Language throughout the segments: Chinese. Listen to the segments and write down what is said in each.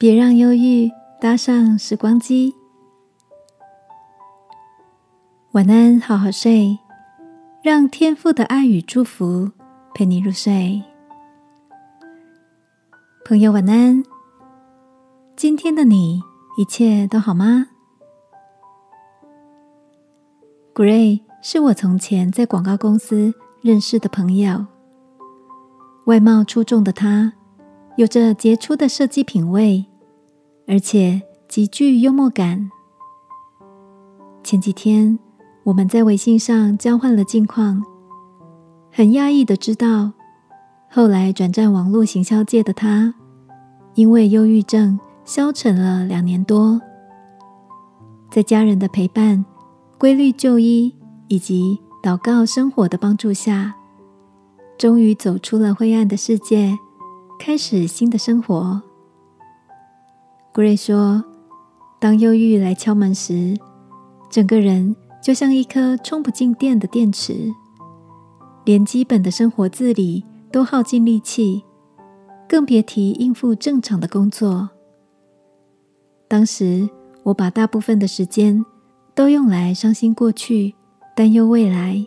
别让忧郁搭上时光机。晚安，好好睡，让天父的爱与祝福陪你入睡。朋友，晚安。今天的你一切都好吗？Gray 是我从前在广告公司认识的朋友，外貌出众的他，有着杰出的设计品味。而且极具幽默感。前几天我们在微信上交换了近况，很压抑的知道，后来转战网络行销界的他，因为忧郁症消沉了两年多，在家人的陪伴、规律就医以及祷告生活的帮助下，终于走出了灰暗的世界，开始新的生活。Gray 说：“当忧郁来敲门时，整个人就像一颗充不进电的电池，连基本的生活自理都耗尽力气，更别提应付正常的工作。当时我把大部分的时间都用来伤心过去、担忧未来。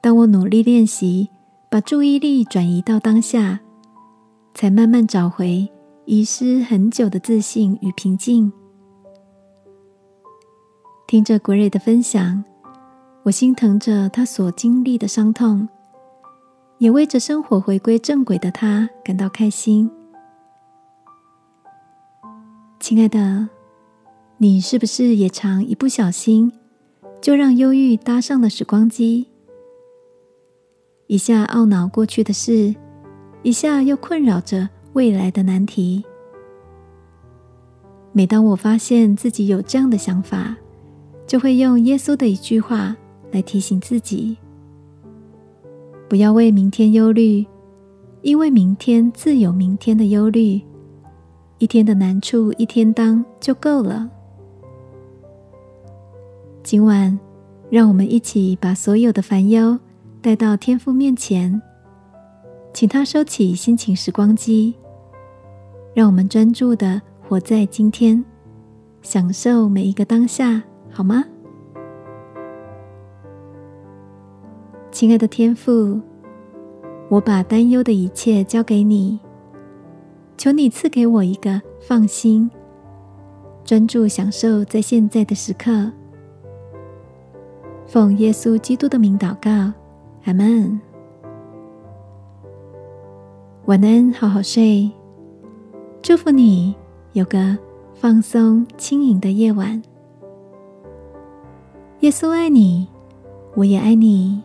当我努力练习，把注意力转移到当下，才慢慢找回。”遗失很久的自信与平静。听着国瑞的分享，我心疼着他所经历的伤痛，也为着生活回归正轨的他感到开心。亲爱的，你是不是也常一不小心就让忧郁搭上了时光机？一下懊恼过去的事，一下又困扰着。未来的难题。每当我发现自己有这样的想法，就会用耶稣的一句话来提醒自己：不要为明天忧虑，因为明天自有明天的忧虑。一天的难处一天当就够了。今晚，让我们一起把所有的烦忧带到天父面前，请他收起心情时光机。让我们专注的活在今天，享受每一个当下，好吗？亲爱的天父，我把担忧的一切交给你，求你赐给我一个放心、专注享受在现在的时刻。奉耶稣基督的名祷告，阿门。晚安，好好睡。祝福你有个放松、轻盈的夜晚。耶稣爱你，我也爱你。